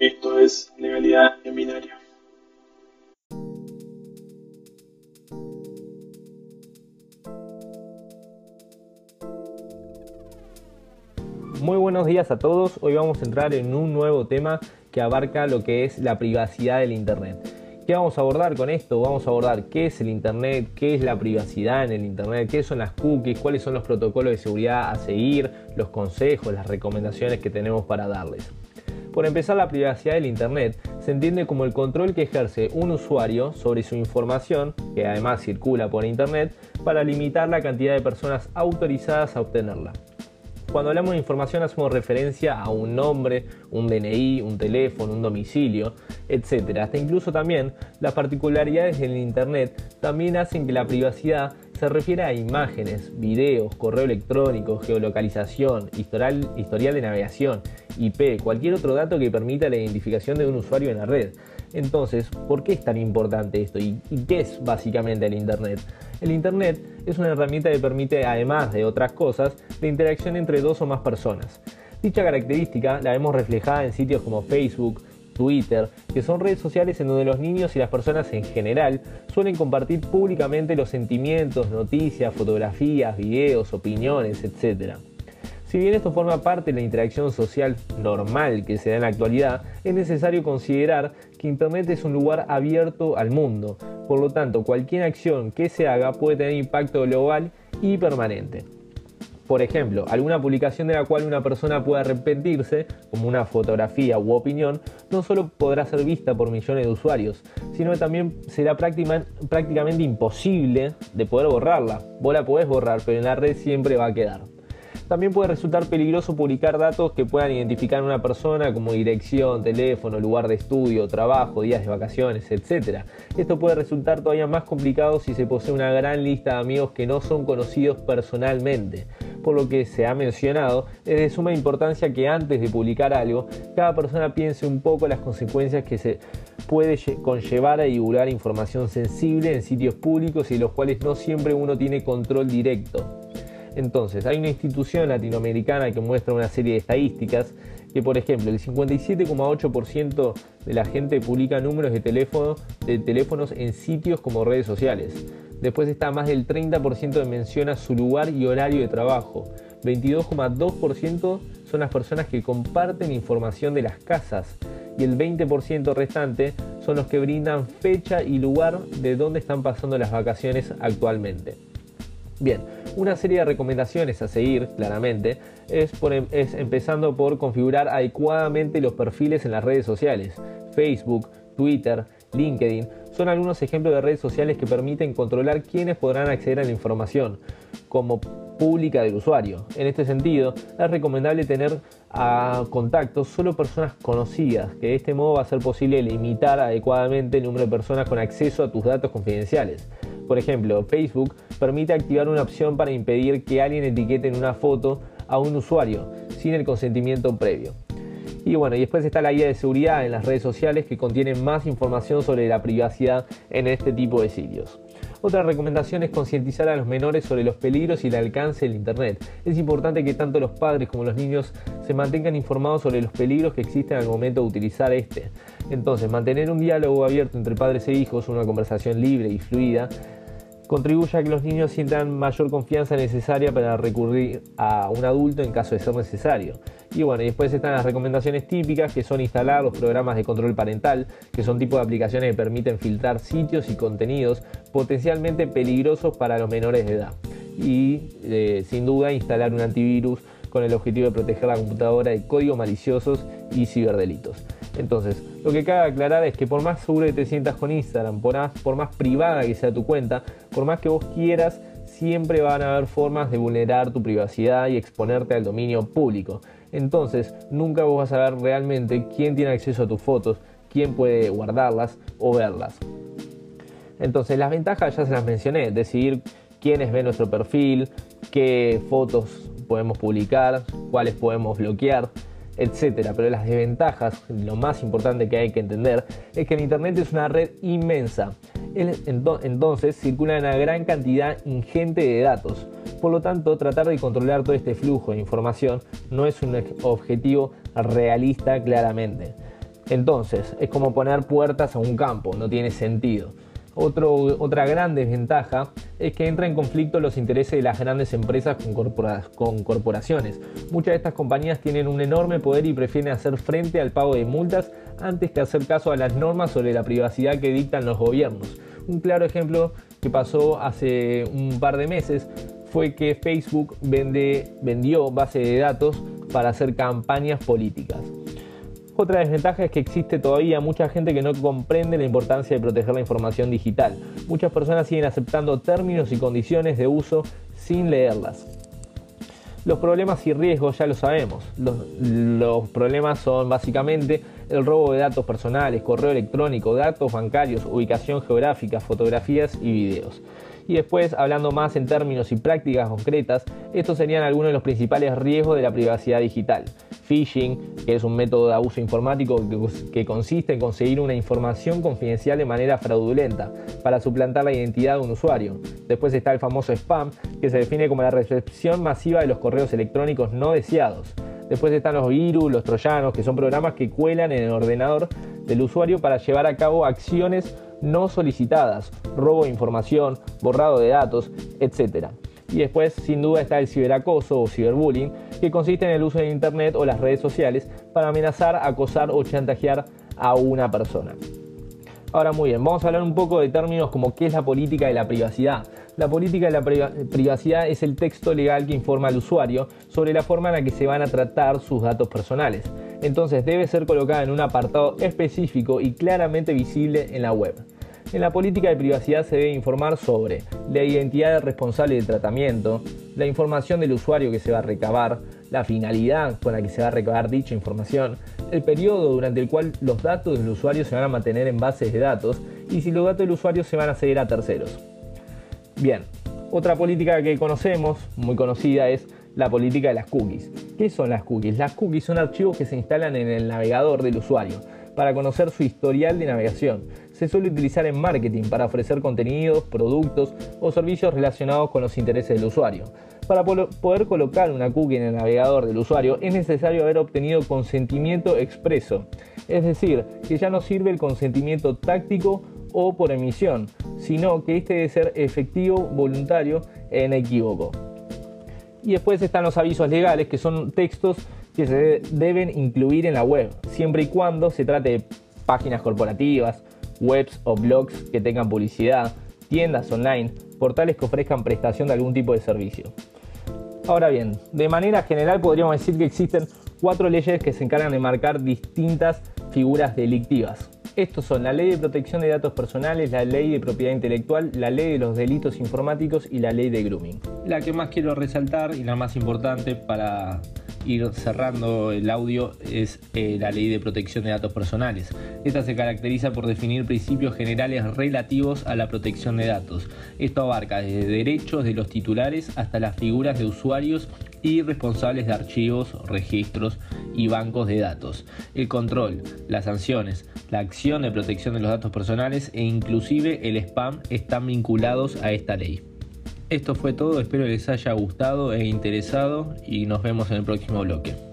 Esto es Legalidad en Binario. Muy buenos días a todos. Hoy vamos a entrar en un nuevo tema que abarca lo que es la privacidad del Internet. ¿Qué vamos a abordar con esto? Vamos a abordar qué es el Internet, qué es la privacidad en el Internet, qué son las cookies, cuáles son los protocolos de seguridad a seguir, los consejos, las recomendaciones que tenemos para darles. Por empezar, la privacidad del Internet se entiende como el control que ejerce un usuario sobre su información, que además circula por Internet, para limitar la cantidad de personas autorizadas a obtenerla. Cuando hablamos de información hacemos referencia a un nombre, un DNI, un teléfono, un domicilio, etc. Hasta incluso también las particularidades del Internet también hacen que la privacidad se refiera a imágenes, videos, correo electrónico, geolocalización, historial, historial de navegación, IP, cualquier otro dato que permita la identificación de un usuario en la red. Entonces, ¿por qué es tan importante esto? ¿Y, qué es básicamente el Internet? El Internet es una herramienta que permite, además de otras cosas, la interacción entre dos o más personas. Dicha característica la vemos reflejada en sitios como Facebook, Twitter, que son redes sociales en donde los niños y las personas en general suelen compartir públicamente los sentimientos, noticias, fotografías, videos, opiniones, etc. Si bien esto forma parte de la interacción social normal que se da en la actualidad, es necesario considerar que Internet es un lugar abierto al mundo, por lo tanto cualquier acción que se haga puede tener impacto global y permanente. Por ejemplo, alguna publicación de la cual una persona pueda arrepentirse, como una fotografía u opinión, no solo podrá ser vista por millones de usuarios, sino que también será prácticamente imposible de poder borrarla. Vos la podés borrar, pero en la red siempre va a quedar. También puede resultar peligroso publicar datos que puedan identificar a una persona como dirección, teléfono, lugar de estudio, trabajo, días de vacaciones, etc. Esto puede resultar todavía más complicado si se posee una gran lista de amigos que no son conocidos personalmente. Por lo que se ha mencionado, es de suma importancia que antes de publicar algo, cada persona piense un poco las consecuencias que se puede conllevar a divulgar información sensible en sitios públicos y los cuales no siempre uno tiene control directo. Entonces, hay una institución latinoamericana que muestra una serie de estadísticas que, por ejemplo, el 57,8% de la gente publica números de, teléfono, de teléfonos en sitios como redes sociales. Después está más del 30% de menciona su lugar y horario de trabajo. 22,2% son las personas que comparten información de las casas y el 20% restante son los que brindan fecha y lugar de dónde están pasando las vacaciones actualmente. Bien, una serie de recomendaciones a seguir, claramente, es, em, es, empezando por configurar adecuadamente los perfiles en las redes sociales. Facebook, Twitter, LinkedIn son algunos ejemplos de redes sociales que permiten controlar quiénes podrán acceder a la información como pública del usuario. En este sentido, es recomendable tener a contactos solo personas conocidas, que de este modo va a ser posible limitar adecuadamente el número de personas con acceso a tus datos confidenciales. Por ejemplo, Facebook permite activar una opción para impedir que alguien etiquete en una foto a un usuario sin el consentimiento previo. Y bueno, y después está la guía de seguridad en las redes sociales que contiene más información sobre la privacidad en este tipo de sitios. Otra recomendación es concientizar a los menores sobre los peligros y el alcance del Internet. Es importante que tanto los padres como los niños se mantengan informados sobre los peligros que existen al momento de utilizar este. Entonces, mantener un diálogo abierto entre padres e hijos, una conversación libre y fluida, contribuye a que los niños sientan mayor confianza necesaria para recurrir a un adulto en caso de ser necesario. Y bueno, después están las recomendaciones típicas que son instalar los programas de control parental, que son tipo de aplicaciones que permiten filtrar sitios y contenidos potencialmente peligrosos para los menores de edad. Y eh, sin duda instalar un antivirus con el objetivo de proteger la computadora de códigos maliciosos y ciberdelitos. Entonces, lo que cabe aclarar es que por más seguro que te sientas con Instagram, por más, privada que sea tu cuenta, por más que vos quieras, siempre van a haber formas de vulnerar tu privacidad y exponerte al dominio público. Entonces, nunca vos vas a ver realmente quién tiene acceso a tus fotos, quién puede guardarlas o verlas. Entonces, las ventajas ya se las mencioné, decidir quiénes ven nuestro perfil, qué fotos podemos publicar, cuáles podemos bloquear, etcétera. Pero las desventajas, lo más importante que hay que entender, es que el Internet es una red inmensa. Entonces circula una gran cantidad ingente de datos. Por lo tanto, tratar de controlar todo este flujo de información no es un objetivo realista claramente. Entonces, es como poner puertas a un campo, no tiene sentido. Otra gran desventaja es que entra en conflicto los intereses de las grandes empresas con, corporaciones. Muchas de estas compañías tienen un enorme poder y prefieren hacer frente al pago de multas antes que hacer caso a las normas sobre la privacidad que dictan los gobiernos. Un claro ejemplo que pasó hace un par de meses fue que Facebook vendió base de datos para hacer campañas políticas. Otra desventaja es que existe todavía mucha gente que no comprende la importancia de proteger la información digital. Muchas personas siguen aceptando términos y condiciones de uso sin leerlas. Los problemas y riesgos ya lo sabemos. Los, problemas son básicamente el robo de datos personales, correo electrónico, datos bancarios, ubicación geográfica, fotografías y videos. Y después, hablando más en términos y prácticas concretas, estos serían algunos de los principales riesgos de la privacidad digital. Phishing, que es un método de abuso informático que, consiste en conseguir una información confidencial de manera fraudulenta para suplantar la identidad de un usuario. Después está el famoso spam, que se define como la recepción masiva de los correos electrónicos no deseados. Después están los virus, los troyanos, que son programas que cuelan en el ordenador del usuario para llevar a cabo acciones no solicitadas, robo de información, borrado de datos, etc. Y después, sin duda, está el ciberacoso o ciberbullying, que consiste en el uso de Internet o las redes sociales para amenazar, acosar o chantajear a una persona. Ahora muy bien, vamos a hablar un poco de términos como qué es la política de la privacidad. La política de la privacidad es el texto legal que informa al usuario sobre la forma en la que se van a tratar sus datos personales. Entonces debe ser colocada en un apartado específico y claramente visible en la web. En la política de privacidad se debe informar sobre la identidad del responsable del tratamiento, la información del usuario que se va a recabar, la finalidad con la que se va a recabar dicha información, el periodo durante el cual los datos del usuario se van a mantener en bases de datos y si los datos del usuario se van a ceder a terceros. Bien, otra política que conocemos, muy conocida, es la política de las cookies. ¿Qué son las cookies? Las cookies son archivos que se instalan en el navegador del usuario para conocer su historial de navegación. Se suele utilizar en marketing para ofrecer contenidos, productos o servicios relacionados con los intereses del usuario. Para poder colocar una cookie en el navegador del usuario es necesario haber obtenido consentimiento expreso, es decir, que ya no sirve el consentimiento táctico o por emisión, sino que este debe ser efectivo, voluntario e inequívoco. Y después están los avisos legales, que son textos que se deben incluir en la web, siempre y cuando se trate de páginas corporativas, webs o blogs que tengan publicidad, tiendas online, portales que ofrezcan prestación de algún tipo de servicio. Ahora bien, de manera general podríamos decir que existen cuatro leyes que se encargan de marcar distintas figuras delictivas. Estos son la Ley de Protección de Datos Personales, la Ley de Propiedad Intelectual, la Ley de los Delitos Informáticos y la Ley de Grooming. La que más quiero resaltar y la más importante para ir cerrando el audio es eh, la Ley de Protección de Datos Personales. Esta se caracteriza por definir principios generales relativos a la protección de datos. Esto abarca desde derechos de los titulares hasta las figuras de usuarios y responsables de archivos, registros y bancos de datos. El control, las sanciones, la acción de protección de los datos personales e inclusive el spam están vinculados a esta ley. Esto fue todo, espero les haya gustado e interesado y nos vemos en el próximo bloque.